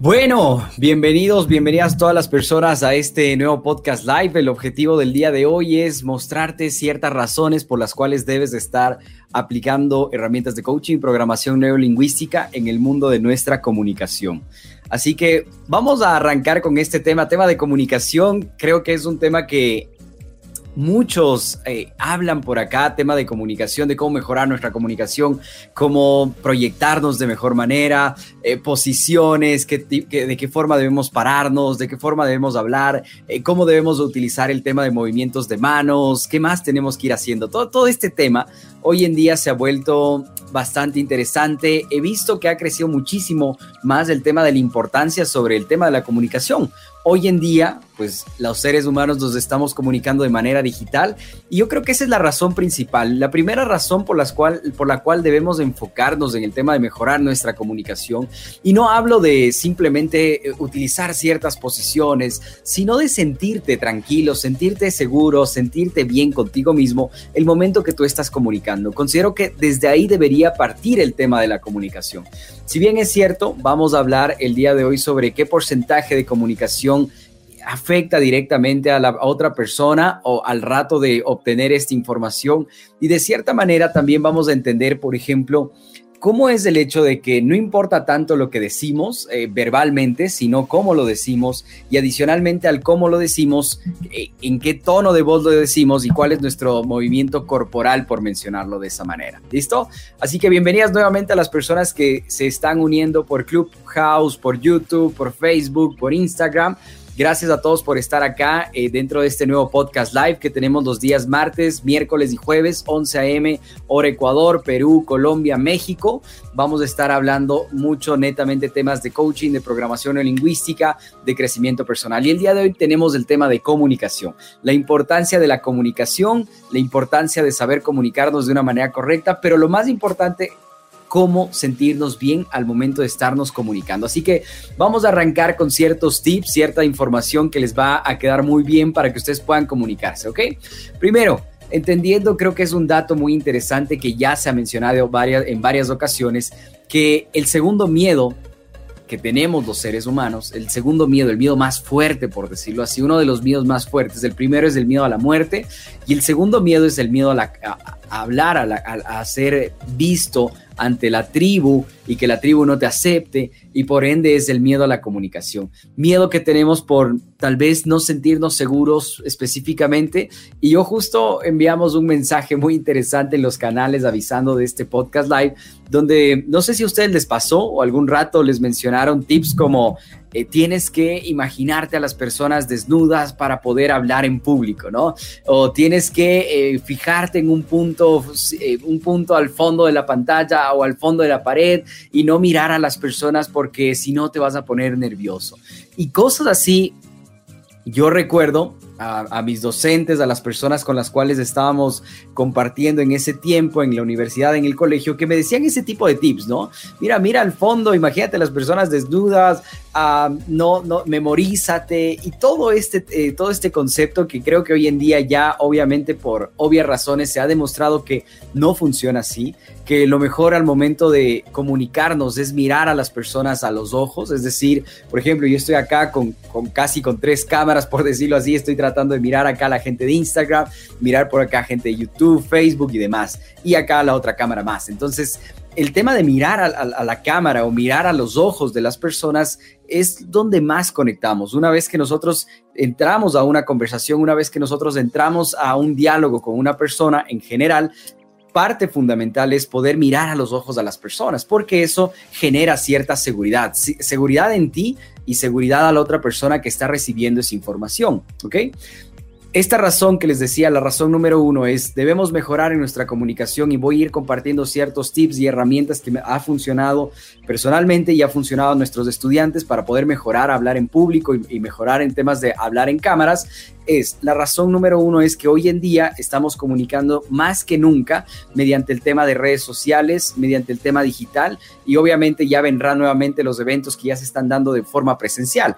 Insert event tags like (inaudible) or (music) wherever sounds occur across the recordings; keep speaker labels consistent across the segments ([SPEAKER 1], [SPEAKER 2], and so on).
[SPEAKER 1] Bueno, bienvenidos, bienvenidas todas las personas a este nuevo podcast live. El objetivo del día de hoy es mostrarte ciertas razones por las cuales debes estar aplicando herramientas de coaching, programación neurolingüística en el mundo de nuestra comunicación. Así que vamos a arrancar con este tema, tema de comunicación. Creo que es un tema que muchos eh, hablan por acá, tema de comunicación, de cómo mejorar nuestra comunicación, cómo proyectarnos de mejor manera, eh, posiciones, de qué forma debemos pararnos, de qué forma debemos hablar, eh, cómo debemos utilizar el tema de movimientos de manos, qué más tenemos que ir haciendo. Todo, todo este tema hoy en día se ha vuelto bastante interesante. He visto que ha crecido muchísimo más el tema de la importancia sobre el tema de la comunicación hoy en día, pues los seres humanos nos estamos comunicando de manera digital y yo creo que esa es la razón principal. La primera razón por, las cual, por la cual debemos enfocarnos en el tema de mejorar nuestra comunicación y no hablo de simplemente eh, utilizar ciertas posiciones, sino de sentirte tranquilo, sentirte seguro, sentirte bien contigo mismo el momento que tú estás comunicando. Considero que desde ahí debería partir el tema de la comunicación. Si bien es cierto, vamos a hablar el día de hoy sobre qué porcentaje de comunicación afecta directamente a la otra persona o al rato de obtener esta información. Y de cierta manera también vamos a entender, por ejemplo, ¿Cómo es el hecho de que no importa tanto lo que decimos eh, verbalmente, sino cómo lo decimos? Y adicionalmente al cómo lo decimos, eh, en qué tono de voz lo decimos y cuál es nuestro movimiento corporal, por mencionarlo de esa manera. ¿Listo? Así que bienvenidas nuevamente a las personas que se están uniendo por Clubhouse, por YouTube, por Facebook, por Instagram. Gracias a todos por estar acá eh, dentro de este nuevo podcast live que tenemos los días martes, miércoles y jueves, 11 a.m., hora Ecuador, Perú, Colombia, México. Vamos a estar hablando mucho netamente temas de coaching, de programación lingüística, de crecimiento personal. Y el día de hoy tenemos el tema de comunicación, la importancia de la comunicación, la importancia de saber comunicarnos de una manera correcta, pero lo más importante cómo sentirnos bien al momento de estarnos comunicando. Así que vamos a arrancar con ciertos tips, cierta información que les va a quedar muy bien para que ustedes puedan comunicarse, ¿ok? Primero, entendiendo, creo que es un dato muy interesante que ya se ha mencionado varias, en varias ocasiones, que el segundo miedo que tenemos los seres humanos, el segundo miedo, el miedo más fuerte, por decirlo así, uno de los miedos más fuertes, el primero es el miedo a la muerte y el segundo miedo es el miedo a, la, hablar, a, a ser visto, ante la tribu y que la tribu no te acepte y por ende es el miedo a la comunicación. Miedo que tenemos por tal vez no sentirnos seguros específicamente y yo justo enviamos un mensaje muy interesante en los canales avisando de este podcast live donde no sé si a ustedes les pasó o algún rato les mencionaron tips como eh, tienes que imaginarte a las personas desnudas para poder hablar en público, ¿no? O tienes que eh, fijarte en un punto, eh, un punto al fondo de la pantalla o al fondo de la pared y no mirar a las personas porque si no te vas a poner nervioso. Y cosas así, yo recuerdo a, mis docentes, a las personas con las cuales estábamos compartiendo en ese tiempo en la universidad, en el colegio, que me decían ese tipo de tips, ¿no? Mira, mira al fondo, imagínate las personas desnudas, uh, no, no, memorízate y todo este, eh, todo este concepto que creo que hoy en día ya, obviamente por obvias razones, se ha demostrado que no funciona así, que lo mejor al momento de comunicarnos es mirar a las personas a los ojos, es decir, por ejemplo, yo estoy acá con, con casi con tres cámaras, por decirlo así, estoy tratando de mirar acá a la gente de Instagram, mirar por acá gente de YouTube, Facebook y demás. Y acá la otra cámara más. Entonces, el tema de mirar a, la cámara o mirar a los ojos de las personas es donde más conectamos. Una vez que nosotros entramos a una conversación, una vez que nosotros entramos a un diálogo con una persona en general, parte fundamental es poder mirar a los ojos a las personas, porque eso genera cierta seguridad, seguridad en ti y seguridad a la otra persona que está recibiendo esa información, ¿ok? Esta razón que les decía, la razón número uno es, debemos mejorar en nuestra comunicación y voy a ir compartiendo ciertos tips y herramientas que me ha funcionado personalmente y ha funcionado a nuestros estudiantes para poder mejorar, hablar en público y, y mejorar en temas de hablar en cámaras. Es la razón número uno es que hoy en día estamos comunicando más que nunca mediante el tema de redes sociales, mediante el tema digital y obviamente ya vendrán nuevamente los eventos que ya se están dando de forma presencial.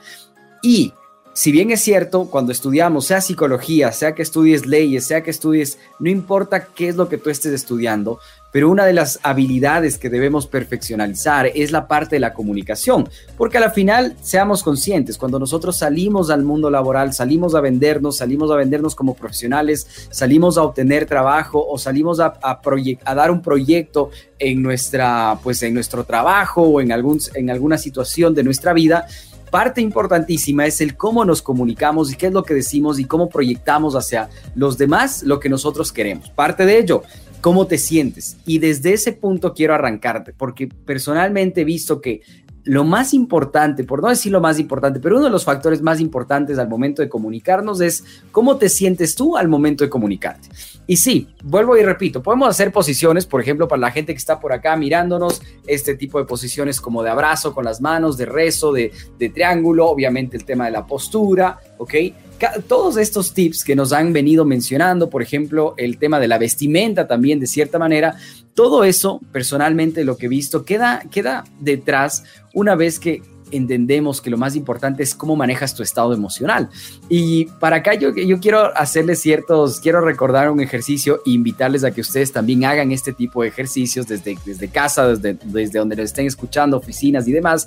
[SPEAKER 1] Y si bien es cierto, cuando estudiamos, sea psicología, sea que estudies leyes, sea que estudies, no importa qué es lo que tú estés estudiando, pero una de las habilidades que debemos perfeccionalizar es la parte de la comunicación, porque al final seamos conscientes, cuando nosotros salimos al mundo laboral, salimos a vendernos, salimos a vendernos como profesionales, salimos a obtener trabajo o salimos a, a, a dar un proyecto en, nuestra, pues en nuestro trabajo o en, algún, en alguna situación de nuestra vida, parte importantísima es el cómo nos comunicamos y qué es lo que decimos y cómo proyectamos hacia los demás lo que nosotros queremos. Parte de ello, cómo te sientes. Y desde ese punto quiero arrancarte, porque personalmente he visto que lo más importante, por no decir lo más importante, pero uno de los factores más importantes al momento de comunicarnos es cómo te sientes tú al momento de comunicarte. Y sí, vuelvo y repito, podemos hacer posiciones, por ejemplo, para la gente que está por acá mirándonos, este tipo de posiciones como de abrazo con las manos, de rezo, de, de triángulo, obviamente el tema de la postura, ¿ok? todos estos tips que nos han venido mencionando, por ejemplo, el tema de la vestimenta también, de cierta manera, todo eso, personalmente, lo que he visto, queda, queda detrás una vez que entendemos que lo más importante es cómo manejas tu estado emocional. Y para acá yo, yo quiero hacerles ciertos, quiero recordar un ejercicio e invitarles a que ustedes también hagan este tipo de ejercicios desde, desde casa, desde, desde donde los estén escuchando, oficinas y demás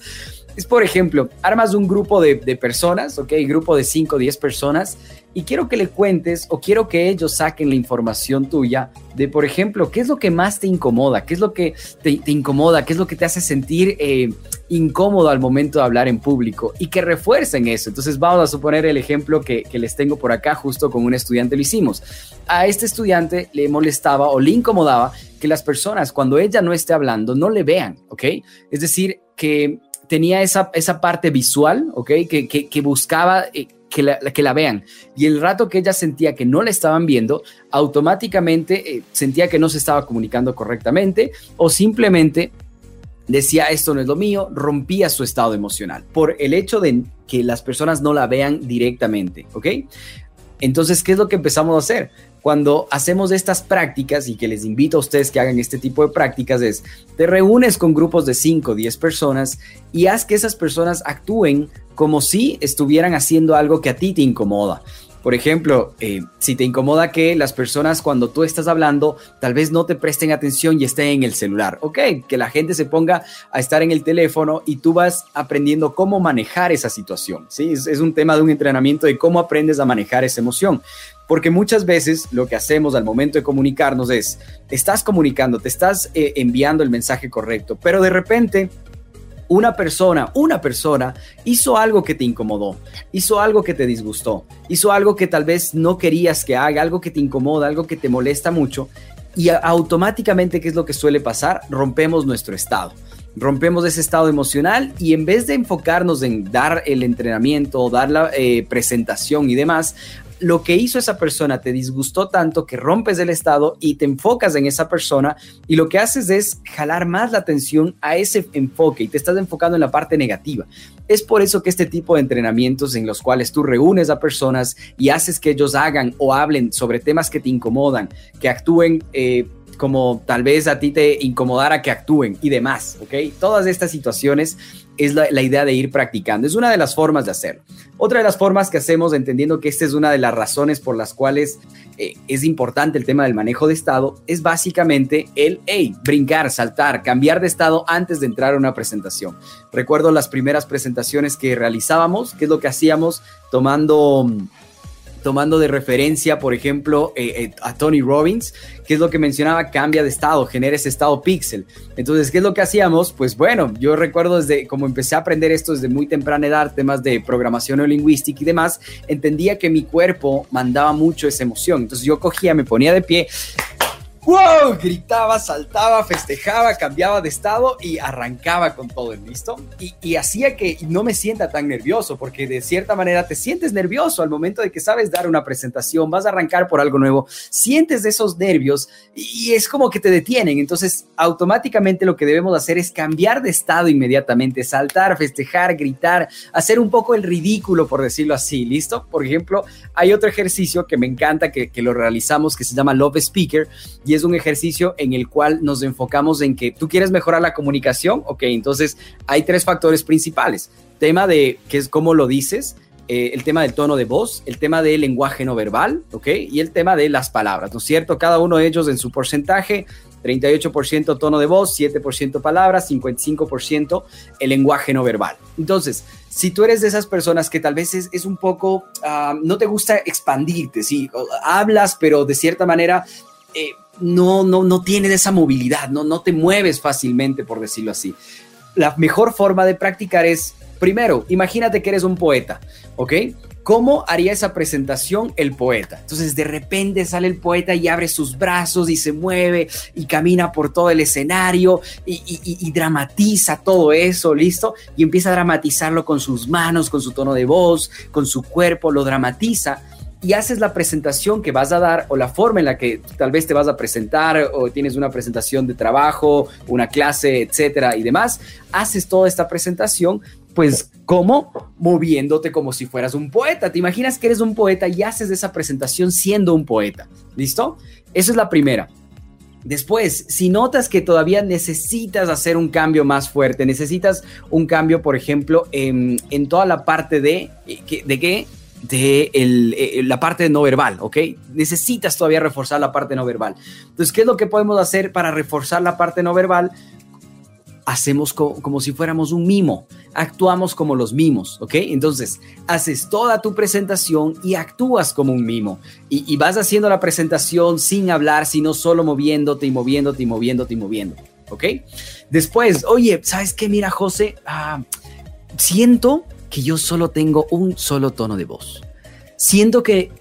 [SPEAKER 1] es, por ejemplo, armas un grupo de, personas, ¿ok? Grupo de 5 o 10 personas, y quiero que le cuentes o quiero que ellos saquen la información tuya de, por ejemplo, qué es lo que más te incomoda, qué es lo que te, incomoda, qué es lo que te hace sentir eh, incómodo al momento de hablar en público y que refuercen eso. Entonces vamos a suponer el ejemplo que, que les tengo por acá, justo con un estudiante lo hicimos. A este estudiante le molestaba o le incomodaba que las personas cuando ella no esté hablando no le vean, ¿ok? Es decir, que tenía esa, esa parte visual, ¿ok? Que, que, buscaba eh, que, la, que la vean. Y el rato que ella sentía que no la estaban viendo, automáticamente eh, sentía que no se estaba comunicando correctamente o simplemente decía esto no es lo mío, rompía su estado emocional por el hecho de que las personas no la vean directamente, ¿ok? Entonces, ¿qué es lo que empezamos a hacer? cuando hacemos estas prácticas y que les invito a ustedes que hagan este tipo de prácticas es, te reúnes con grupos de 5 o 10 personas y haz que esas personas actúen como si estuvieran haciendo algo que a ti te incomoda. Por ejemplo, eh, si te incomoda que las personas cuando tú estás hablando tal vez no te presten atención y estén en el celular, ok, que la gente se ponga a estar en el teléfono y tú vas aprendiendo cómo manejar esa situación, ¿sí? Es, un tema de un entrenamiento de cómo aprendes a manejar esa emoción. Porque muchas veces lo que hacemos al momento de comunicarnos es, estás comunicando, te estás eh, enviando el mensaje correcto, pero de repente una persona, una persona hizo algo que te incomodó, hizo algo que te disgustó, hizo algo que tal vez no querías que haga, algo que te incomoda, algo que te molesta mucho y automáticamente, ¿qué es lo que suele pasar? Rompemos nuestro estado. Rompemos ese estado emocional y en vez de enfocarnos en dar el entrenamiento, dar la eh, presentación y demás, lo que hizo esa persona te disgustó tanto que rompes el estado y te enfocas en esa persona y lo que haces es jalar más la atención a ese enfoque y te estás enfocando en la parte negativa. Es por eso que este tipo de entrenamientos en los cuales tú reúnes a personas y haces que ellos hagan o hablen sobre temas que te incomodan, que actúen... Eh, como tal vez a ti te incomodara que actúen y demás, ¿ok? Todas estas situaciones es la, idea de ir practicando. Es una de las formas de hacerlo. Otra de las formas que hacemos, entendiendo que esta es una de las razones por las cuales eh, es importante el tema del manejo de estado, es básicamente el, hey, brincar, saltar, cambiar de estado antes de entrar a una presentación. Recuerdo las primeras presentaciones que realizábamos, qué es lo que hacíamos tomando tomando de referencia, por ejemplo, eh, eh, a Tony Robbins, que es lo que mencionaba, cambia de estado, genera ese estado pixel. Entonces, ¿qué es lo que hacíamos? Pues bueno, yo recuerdo desde como empecé a aprender esto desde muy temprana edad, temas de programación neolingüística y demás, entendía que mi cuerpo mandaba mucho esa emoción. Entonces yo cogía, me ponía de pie ¡wow! Gritaba, saltaba, festejaba, cambiaba de estado y arrancaba con todo el listo. Y, y, hacía que no me sienta tan nervioso, porque de cierta manera te sientes nervioso al momento de que sabes dar una presentación, vas a arrancar por algo nuevo, sientes esos nervios y, es como que te detienen. Entonces, automáticamente lo que debemos hacer es cambiar de estado inmediatamente, saltar, festejar, gritar, hacer un poco el ridículo, por decirlo así, ¿listo? Por ejemplo, hay otro ejercicio que me encanta que, que lo realizamos que se llama Love Speaker es un ejercicio en el cual nos enfocamos en que tú quieres mejorar la comunicación, ok, entonces hay tres factores principales. Tema de qué es cómo lo dices, eh, el tema del tono de voz, el tema del lenguaje no verbal, ¿ok? Y el tema de las palabras, ¿no es cierto? Cada uno de ellos en su porcentaje, 38% tono de voz, 7% palabras, 55% el lenguaje no verbal. Entonces, si tú eres de esas personas que tal vez es, es un poco, uh, no te gusta expandirte, sí, hablas, pero de cierta manera... Eh, no, no, no tienes esa movilidad, no, no te mueves fácilmente, por decirlo así. La mejor forma de practicar es, primero, imagínate que eres un poeta, ¿ok? ¿Cómo haría esa presentación el poeta? Entonces de repente sale el poeta y abre sus brazos y se mueve y camina por todo el escenario y, y, y, dramatiza todo eso, ¿listo? Y empieza a dramatizarlo con sus manos, con su tono de voz, con su cuerpo, lo dramatiza y haces la presentación que vas a dar o la forma en la que tal vez te vas a presentar o tienes una presentación de trabajo, una clase, etcétera y demás, haces toda esta presentación pues ¿cómo? Moviéndote como si fueras un poeta. Te imaginas que eres un poeta y haces esa presentación siendo un poeta. ¿Listo? Esa es la primera. Después, si notas que todavía necesitas hacer un cambio más fuerte, necesitas un cambio, por ejemplo, en, en toda la parte de, de qué de el, eh, la parte no verbal, ¿ok? Necesitas todavía reforzar la parte no verbal. Entonces, ¿qué es lo que podemos hacer para reforzar la parte no verbal? Hacemos co como si fuéramos un mimo, actuamos como los mimos, ¿ok? Entonces, haces toda tu presentación y actúas como un mimo. Y, y vas haciendo la presentación sin hablar, sino solo moviéndote y moviéndote y moviéndote y moviéndote, ¿ok? Después, oye, ¿sabes qué? Mira, José, ah, siento que yo solo tengo un solo tono de voz. Siento que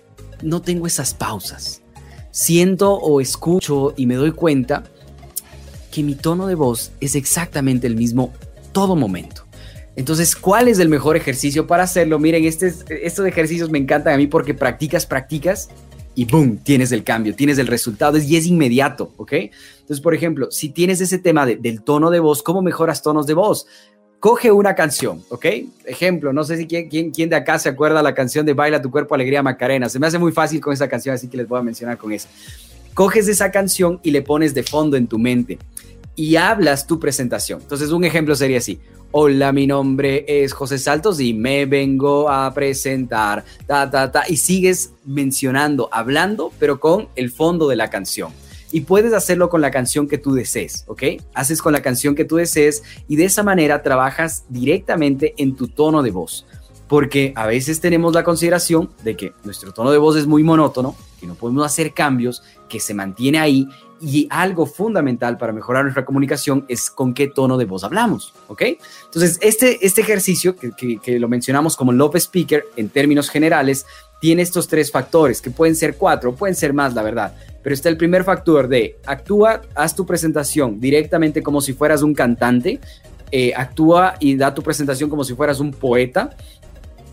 [SPEAKER 1] no tengo esas pausas. Siento o escucho y me doy cuenta que mi tono de voz es exactamente el mismo todo momento. Entonces, ¿cuál es el mejor ejercicio para hacerlo? Miren, este, estos ejercicios me encantan a mí porque practicas, practicas y boom, tienes el cambio, tienes el resultado y es inmediato, ¿ok? Entonces, por ejemplo, si tienes ese tema de, del tono de voz, ¿cómo mejoras tonos de voz? Coge una canción, ¿ok? Ejemplo, no sé si quién, quién, quién, de acá se acuerda la canción de Baila tu cuerpo, alegría Macarena. Se me hace muy fácil con esa canción, así que les voy a mencionar con eso. Coges esa canción y le pones de fondo en tu mente y hablas tu presentación. Entonces, un ejemplo sería así. Hola, mi nombre es José Saltos y me vengo a presentar, ta, ta, ta, y sigues mencionando, hablando, pero con el fondo de la canción y puedes hacerlo con la canción que tú desees, ¿ok? Haces con la canción que tú desees y de esa manera trabajas directamente en tu tono de voz. Porque a veces tenemos la consideración de que nuestro tono de voz es muy monótono, que no podemos hacer cambios, que se mantiene ahí y algo fundamental para mejorar nuestra comunicación es con qué tono de voz hablamos, ¿ok? Entonces, este, este ejercicio que, que, que lo mencionamos como Love Speaker en términos generales, tiene estos tres factores, que pueden ser cuatro, pueden ser más, la verdad, pero está el primer factor de actúa, haz tu presentación directamente como si fueras un cantante, eh, actúa y da tu presentación como si fueras un poeta,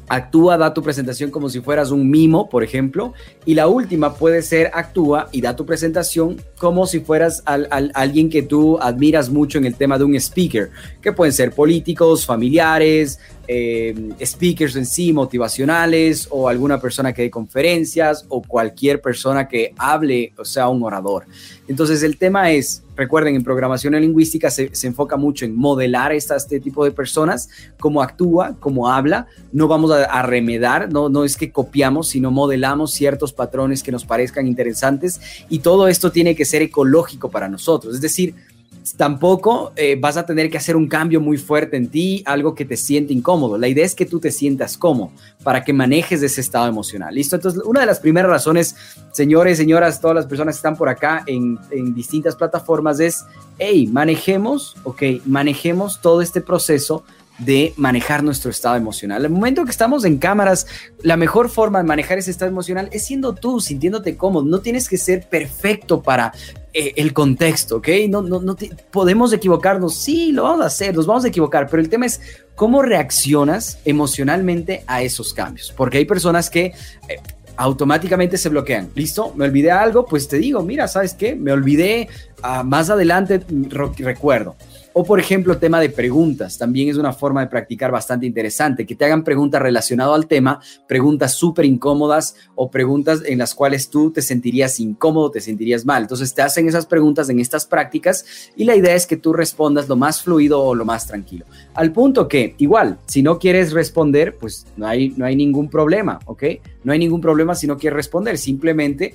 [SPEAKER 1] actúa, da tu presentación como si fueras un mimo, por ejemplo, y la última puede ser actúa y da tu presentación como si fueras al, al, alguien que tú admiras mucho en el tema de un speaker, que pueden ser políticos, familiares, eh, speakers en sí, motivacionales, o alguna persona que dé conferencias, o cualquier persona que hable, o sea, un orador. Entonces, el tema es, recuerden, en programación lingüística se, se enfoca mucho en modelar esta, este tipo de personas, cómo actúa, cómo habla. No vamos a, a remedar, no, no es que copiamos, sino modelamos ciertos patrones que nos parezcan interesantes, y todo esto tiene que ser ecológico para nosotros. Es decir, tampoco eh, vas a tener que hacer un cambio muy fuerte en ti, algo que te siente incómodo. La idea es que tú te sientas cómodo para que manejes ese estado emocional. ¿Listo? Entonces, una de las primeras razones, señores, señoras, todas las personas que están por acá en, en distintas plataformas es, hey, manejemos, ok, manejemos todo este proceso de manejar nuestro estado emocional. El momento que estamos en cámaras, la mejor forma de manejar ese estado emocional es siendo tú, sintiéndote cómodo. No tienes que ser perfecto para eh, el contexto, ¿ok? No, no, no podemos equivocarnos, sí, lo vamos a hacer, nos vamos a equivocar, pero el tema es cómo reaccionas emocionalmente a esos cambios, porque hay personas que... Eh, automáticamente se bloquean. ¿Listo? Me olvidé algo, pues te digo, mira, ¿sabes qué? Me olvidé, ah, más adelante recuerdo. O por ejemplo, tema de preguntas, también es una forma de practicar bastante interesante, que te hagan preguntas relacionadas al tema, preguntas súper incómodas o preguntas en las cuales tú te sentirías incómodo, te sentirías mal. Entonces te hacen esas preguntas en estas prácticas y la idea es que tú respondas lo más fluido o lo más tranquilo. Al punto que, igual, si no quieres responder, pues no hay, no hay ningún problema, ¿ok? No hay ningún problema si no quieres responder, simplemente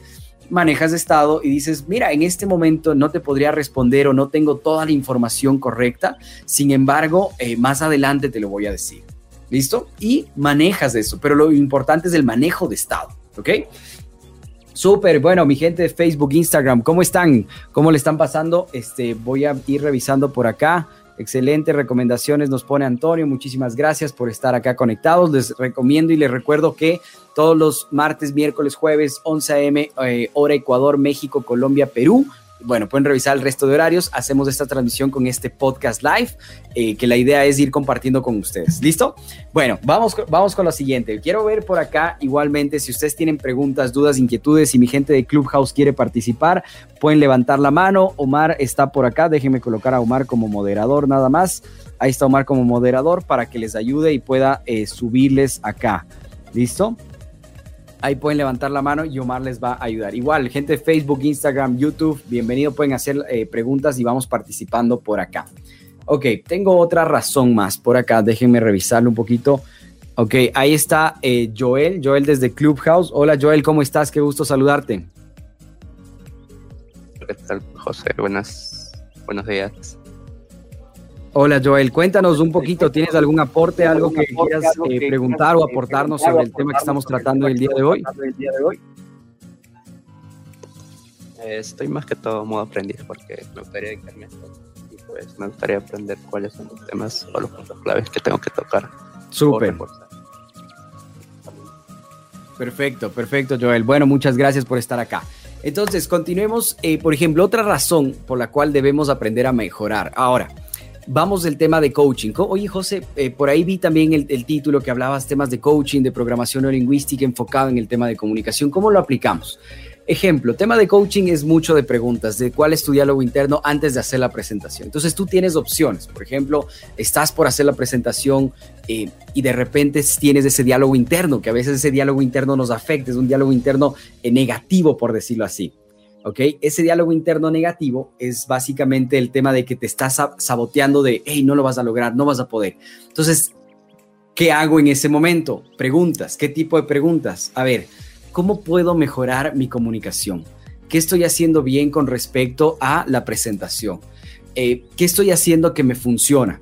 [SPEAKER 1] manejas estado y dices, mira, en este momento no te podría responder o no tengo toda la información correcta, sin embargo, eh, más adelante te lo voy a decir. ¿Listo? Y manejas eso, pero lo importante es el manejo de estado, ¿ok? Súper, bueno, mi gente de Facebook, Instagram, ¿cómo están? ¿Cómo le están pasando? Este, voy a ir revisando por acá. Excelentes recomendaciones nos pone Antonio. Muchísimas gracias por estar acá conectados. Les recomiendo y les recuerdo que todos los martes, miércoles, jueves, 11 a.m., eh, hora Ecuador, México, Colombia, Perú, bueno, pueden revisar el resto de horarios. Hacemos esta transmisión con este podcast live, eh, que la idea es ir compartiendo con ustedes. ¿Listo? Bueno, vamos, vamos con lo siguiente. Quiero ver por acá, igualmente, si ustedes tienen preguntas, dudas, inquietudes, si mi gente de Clubhouse quiere participar, pueden levantar la mano. Omar está por acá. Déjenme colocar a Omar como moderador nada más. Ahí está Omar como moderador para que les ayude y pueda eh, subirles acá. ¿Listo? Ahí pueden levantar la mano y Omar les va a ayudar. Igual, gente de Facebook, Instagram, YouTube, bienvenido. Pueden hacer eh, preguntas y vamos participando por acá. Ok, tengo otra razón más por acá. Déjenme revisarlo un poquito. Ok, ahí está eh, Joel. Joel desde Clubhouse. Hola Joel, ¿cómo estás? Qué gusto saludarte.
[SPEAKER 2] ¿Qué tal, José? Buenas, buenos días.
[SPEAKER 1] Hola Joel, cuéntanos un poquito, ¿tienes algún aporte, algo que quieras eh, preguntar o aportarnos sobre el tema que estamos tratando el día de hoy?
[SPEAKER 2] Eh, estoy más que todo modo aprendiz porque me gustaría dedicarme a esto y pues me gustaría aprender cuáles son los temas o los puntos claves que tengo que tocar.
[SPEAKER 1] Súper. Perfecto, perfecto Joel. Bueno, muchas gracias por estar acá. Entonces, continuemos. Eh, por ejemplo, otra razón por la cual debemos aprender a mejorar. Ahora, vamos del tema de coaching. Oye, José, eh, por ahí vi también el, título que hablabas temas de coaching, de programación lingüística enfocado en el tema de comunicación. ¿Cómo lo aplicamos? Ejemplo, tema de coaching es mucho de preguntas, de cuál es tu diálogo interno antes de hacer la presentación. Entonces tú tienes opciones. Por ejemplo, estás por hacer la presentación eh, y de repente tienes ese diálogo interno, que a veces ese diálogo interno nos afecta, es un diálogo interno eh, negativo, por decirlo así. ¿Ok? Ese diálogo interno negativo es básicamente el tema de que te estás saboteando de, hey, no lo vas a lograr, no vas a poder. Entonces, ¿qué hago en ese momento? Preguntas, ¿qué tipo de preguntas? A ver, ¿cómo puedo mejorar mi comunicación? ¿Qué estoy haciendo bien con respecto a la presentación? Eh, ¿Qué estoy haciendo que me funciona?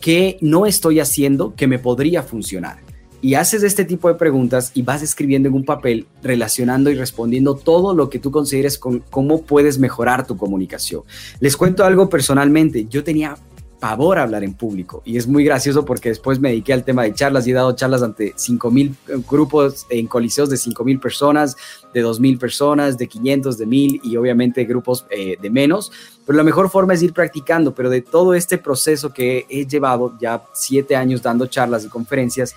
[SPEAKER 1] ¿Qué no estoy haciendo que me podría funcionar? Y haces este tipo de preguntas y vas escribiendo en un papel relacionando y respondiendo todo lo que tú consideres con cómo puedes mejorar tu comunicación. Les cuento algo personalmente, yo tenía pavor a hablar en público y es muy gracioso porque después me dediqué al tema de charlas y he dado charlas ante 5.000 eh, grupos en coliseos de 5.000 personas, de 2.000 personas, de 500, de 1.000 y obviamente grupos eh, de menos, pero la mejor forma es ir practicando, pero de todo este proceso que he llevado ya siete años dando charlas y conferencias,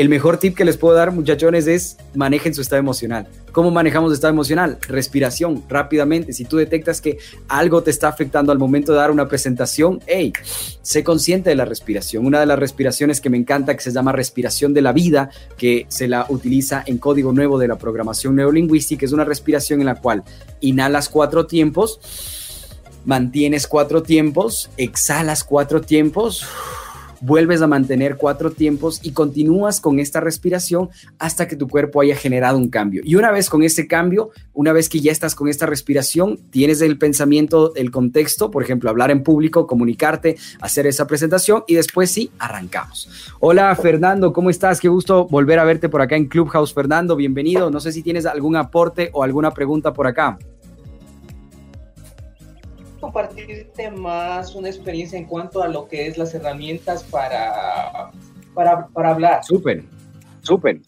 [SPEAKER 1] el mejor tip que les puedo dar, muchachones, es manejen su estado emocional. ¿Cómo manejamos el estado emocional? Respiración, rápidamente. Si tú detectas que algo te está afectando al momento de dar una presentación, hey, sé consciente de la respiración. Una de las respiraciones que me encanta, que se llama respiración de la vida, que se la utiliza en código nuevo de la programación neurolingüística, es una respiración en la cual inhalas cuatro tiempos, mantienes cuatro tiempos, exhalas cuatro tiempos vuelves a mantener cuatro tiempos y continúas con esta respiración hasta que tu cuerpo haya generado un cambio. Y una vez con ese cambio, una vez que ya estás con esta respiración, tienes el pensamiento, el contexto, por ejemplo, hablar en público, comunicarte, hacer esa presentación y después sí, arrancamos. Hola Fernando, ¿cómo estás? Qué gusto volver a verte por acá en Clubhouse. Fernando, bienvenido. No sé si tienes algún aporte o alguna pregunta por acá
[SPEAKER 3] compartirte más una experiencia en cuanto a lo que es las herramientas para, para, para hablar.
[SPEAKER 1] Súper, súper.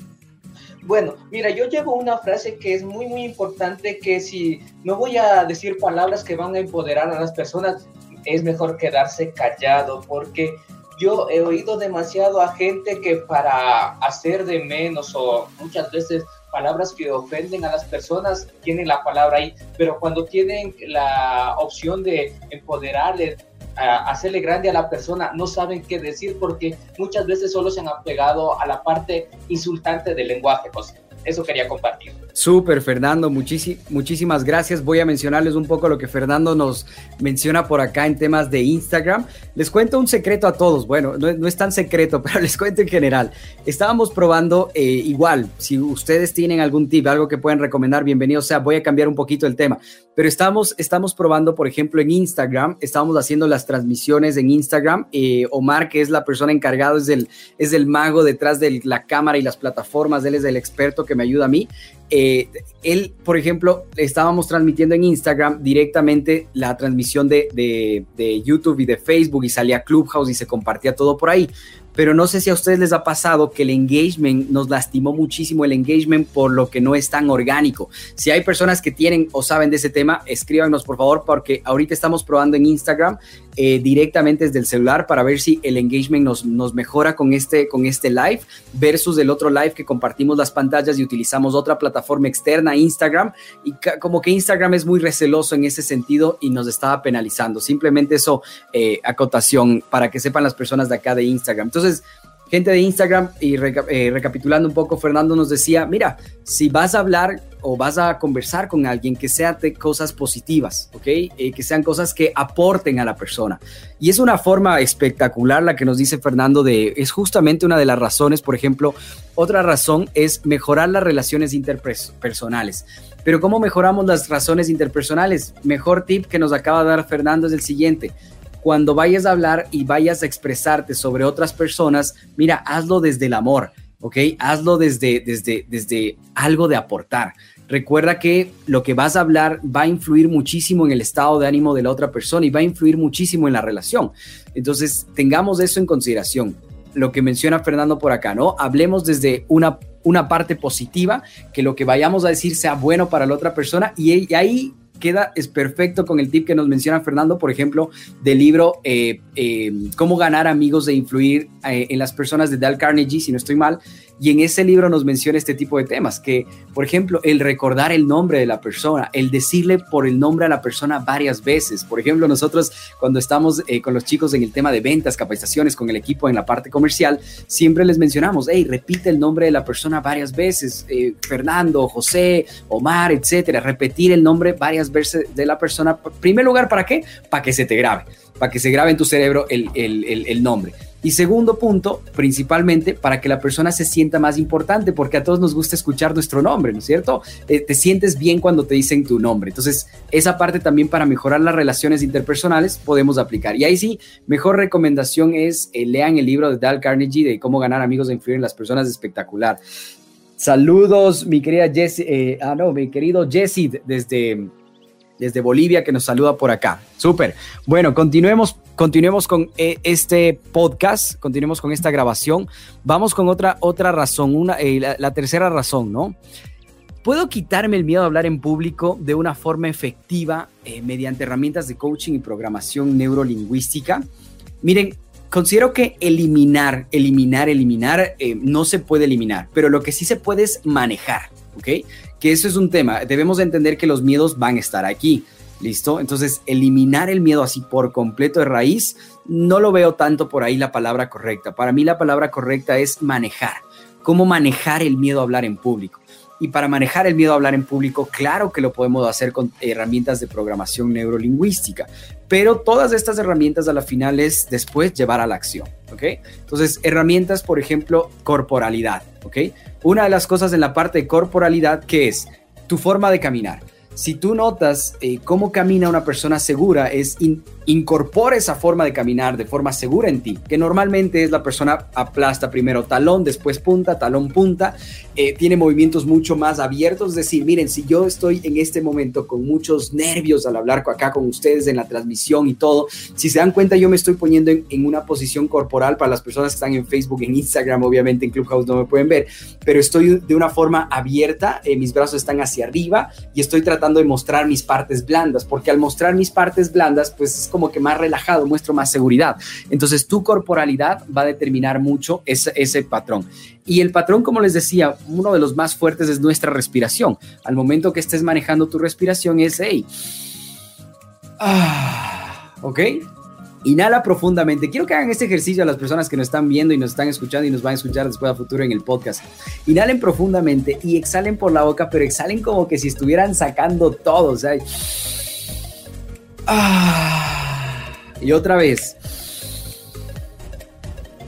[SPEAKER 3] Bueno, mira, yo llevo una frase que es muy, muy importante, que si no voy a decir palabras que van a empoderar a las personas, es mejor quedarse callado, porque yo he oído demasiado a gente que para hacer de menos o muchas veces palabras que ofenden a las personas tienen la palabra ahí, pero cuando tienen la opción de empoderarle, hacerle grande a la persona, no saben qué decir porque muchas veces solo se han apegado a la parte insultante del lenguaje. Eso quería compartir.
[SPEAKER 1] Súper, Fernando, muchísimas gracias. Voy a mencionarles un poco lo que Fernando nos menciona por acá en temas de Instagram. Les cuento un secreto a todos. Bueno, no, es tan secreto, (laughs) pero les cuento en general. Estábamos probando eh, igual, si ustedes tienen algún tip, algo que pueden recomendar, bienvenido sea. Voy a cambiar un poquito el tema, pero estamos, probando, por ejemplo, en Instagram, estamos haciendo las transmisiones en Instagram. Eh, Omar, que es la persona encargada, es el, es el mago detrás de la cámara y las plataformas, él es el experto que me ayuda a mí. Eh, él, por ejemplo, estábamos transmitiendo en Instagram directamente la transmisión de, de, YouTube y de Facebook y salía Clubhouse y se compartía todo por ahí pero no sé si a ustedes les ha pasado que el engagement nos lastimó muchísimo el engagement por lo que no es tan orgánico. Si hay personas que tienen o saben de ese tema, escríbanos por favor porque ahorita estamos probando en Instagram eh, directamente desde el celular para ver si el engagement nos, nos mejora con este, con este live versus el otro live que compartimos las pantallas y utilizamos otra plataforma externa, Instagram, y como que Instagram es muy receloso en ese sentido y nos estaba penalizando. Simplemente eso, eh, acotación para que sepan las personas de acá de Instagram. Entonces, gente de Instagram, y eh, recapitulando un poco, Fernando nos decía, mira, si vas a hablar o vas a conversar con alguien, que sean cosas positivas, ¿ok? Eh, que sean cosas que aporten a la persona. Y es una forma espectacular la que nos dice Fernando de, es justamente una de las razones, por ejemplo, otra razón es mejorar las relaciones interpersonales. Pero ¿cómo mejoramos las razones interpersonales? Mejor tip que nos acaba de dar Fernando es el siguiente cuando vayas a hablar y vayas a expresarte sobre otras personas, mira, hazlo desde el amor, ¿ok? Hazlo desde, desde, desde algo de aportar. Recuerda que lo que vas a hablar va a influir muchísimo en el estado de ánimo de la otra persona y va a influir muchísimo en la relación. Entonces, tengamos eso en consideración. Lo que menciona Fernando por acá, ¿no? Hablemos desde una, una parte positiva, que lo que vayamos a decir sea bueno para la otra persona y, y ahí queda es perfecto con el tip que nos menciona Fernando, por ejemplo, del libro eh, eh, Cómo ganar amigos e influir eh, en las personas de Dale Carnegie, si no estoy mal, y en ese libro nos menciona este tipo de temas, que, por ejemplo, el recordar el nombre de la persona, el decirle por el nombre a la persona varias veces. Por ejemplo, nosotros cuando estamos eh, con los chicos en el tema de ventas, capacitaciones, con el equipo en la parte comercial, siempre les mencionamos, hey, repite el nombre de la persona varias veces, eh, Fernando, José, Omar, etcétera. Repetir el nombre varias veces de la persona. En primer lugar, ¿para qué? Para que se te grabe, para que se grabe en tu cerebro el, nombre. Y segundo punto, principalmente para que la persona se sienta más importante, porque a todos nos gusta escuchar nuestro nombre, ¿no es cierto? Eh, te sientes bien cuando te dicen tu nombre. Entonces, esa parte también para mejorar las relaciones interpersonales podemos aplicar. Y ahí sí, mejor recomendación es eh, lean el libro de Dale Carnegie de cómo ganar amigos e influir en las personas espectacular. Saludos, mi querida Jessie, eh, ah, no, mi querido Jesse desde desde Bolivia que nos saluda por acá. Súper. Bueno, continuemos, continuemos con eh, este podcast, continuemos con esta grabación. Vamos con otra, otra razón, una, eh, la, tercera razón, ¿no? ¿Puedo quitarme el miedo a hablar en público de una forma efectiva eh, mediante herramientas de coaching y programación neurolingüística? Miren, considero que eliminar, eliminar, eliminar no se puede eliminar, pero lo que sí se puede es manejar, ¿ok? Que eso es un tema. Debemos entender que los miedos van a estar aquí. ¿Listo? Entonces, eliminar el miedo así por completo de raíz, no lo veo tanto por ahí la palabra correcta. Para mí la palabra correcta es manejar. ¿Cómo manejar el miedo a hablar en público? Y para manejar el miedo a hablar en público, claro que lo podemos hacer con herramientas de programación neurolingüística, pero todas estas herramientas a la final es después llevar a la acción, ¿ok? Entonces, herramientas, por ejemplo, corporalidad, ¿ok? Una de las cosas en la parte de corporalidad que es tu forma de caminar. Si tú notas eh, cómo camina una persona segura, es incorpora esa forma de caminar de forma segura en ti, que normalmente es la persona aplasta primero talón, después punta, talón, punta, eh, tiene movimientos mucho más abiertos, es decir, miren, si yo estoy en este momento con muchos nervios al hablar acá con ustedes en la transmisión y todo, si se dan cuenta yo me estoy poniendo en, en una posición corporal para las personas que están en Facebook, en Instagram, obviamente en Clubhouse no me pueden ver, pero estoy de una forma abierta, eh, mis brazos están hacia arriba y estoy tratando de mostrar mis partes blandas, porque al mostrar mis partes blandas, pues como que más relajado, muestro más seguridad. Entonces tu corporalidad va a determinar mucho ese, ese patrón. Y el patrón, como les decía, uno de los más fuertes es nuestra respiración. Al momento que estés manejando tu respiración es, hey, ah, ¿ok? Inhala profundamente. Quiero que hagan este ejercicio a las personas que nos están viendo y nos están escuchando y nos van a escuchar después a futuro en el podcast. Inhalen profundamente y exhalen por la boca, pero exhalen como que si estuvieran sacando todo. O sea, ah, y otra vez.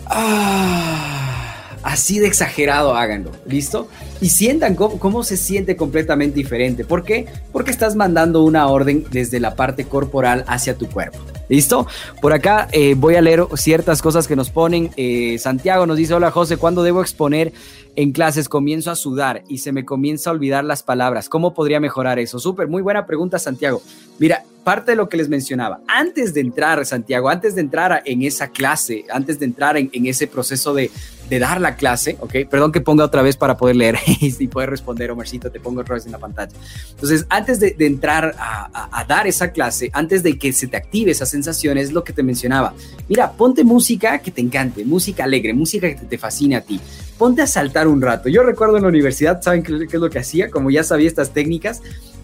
[SPEAKER 1] Ah, así de exagerado háganlo, ¿listo? Y sientan cómo, cómo, se siente completamente diferente. ¿Por qué? Porque estás mandando una orden desde la parte corporal hacia tu cuerpo. ¿Listo? Por acá eh, voy a leer ciertas cosas que nos ponen. Eh, Santiago nos dice, hola José, ¿cuándo debo exponer en clases? Comienzo a sudar y se me comienza a olvidar las palabras. ¿Cómo podría mejorar eso? Súper, muy buena pregunta, Santiago. Mira, parte de lo que les mencionaba, antes de entrar, Santiago, antes de entrar en esa clase, antes de entrar en, ese proceso de, dar la clase, ¿ok? Perdón que ponga otra vez para poder leer (laughs) y poder responder, Omarcito, te pongo otra vez en la pantalla. Entonces, antes de, entrar a, dar esa clase, antes de que se te active esa sensación, es lo que te mencionaba. Mira, ponte música que te encante, música alegre, música que te fascine a ti. Ponte a saltar un rato. Yo recuerdo en la universidad, ¿saben qué, es lo que hacía? Como ya sabía estas técnicas,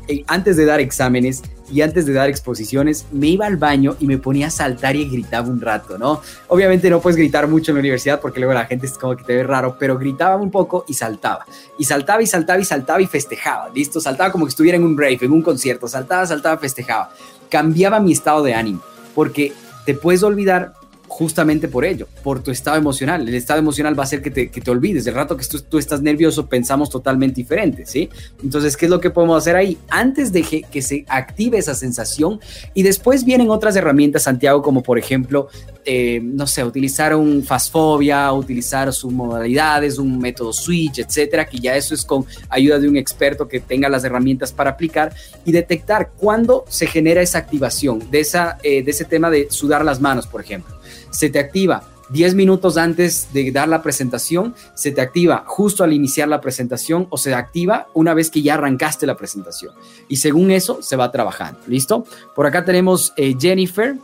[SPEAKER 1] eh, antes de dar exámenes y antes de dar exposiciones, me iba al baño y me ponía a saltar y gritaba un rato, ¿no? Obviamente no puedes gritar mucho en la universidad porque luego la gente es como que te ve raro, pero gritaba un poco y saltaba. Y saltaba y saltaba y saltaba y festejaba, ¿listo? Saltaba como que estuviera en un rave, en un concierto, saltaba, saltaba, festejaba. Cambiaba mi estado de ánimo porque te puedes olvidar justamente por ello, por tu estado emocional. El estado emocional va a hacer que te, que te olvides. El rato que tú, tú, estás nervioso, pensamos totalmente diferente, ¿sí? Entonces, ¿qué es lo que podemos hacer ahí? Antes de que, que se active esa sensación y después vienen otras herramientas, Santiago, como por ejemplo, eh, no sé, utilizar un fastfobia, utilizar sus modalidades, un método switch, etcétera, que ya eso es con ayuda de un experto que tenga las herramientas para aplicar y detectar cuándo se genera esa activación de, esa, eh, de ese tema de sudar las manos, por ejemplo se te activa 10 minutos antes de dar la presentación, se te activa justo al iniciar la presentación o se activa una vez que ya arrancaste la presentación. Y según eso se va trabajando. ¿Listo? Por acá tenemos eh, Jennifer.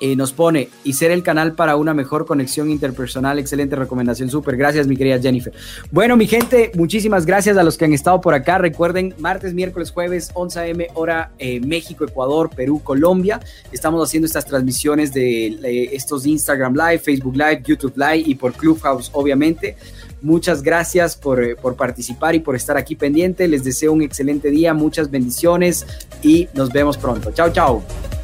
[SPEAKER 1] Eh, nos pone y ser el canal para una mejor conexión interpersonal. Excelente recomendación, súper. Gracias, mi querida Jennifer. Bueno, mi gente, muchísimas gracias a los que han estado por acá. Recuerden, martes, miércoles, jueves, 11 a.m. hora eh, México, Ecuador, Perú, Colombia. Estamos haciendo estas transmisiones de, de estos Instagram Live, Facebook Live, YouTube Live y por Clubhouse, obviamente. Muchas gracias por, eh, por, participar y por estar aquí pendiente. Les deseo un excelente día, muchas bendiciones y nos vemos pronto. Chao, chao.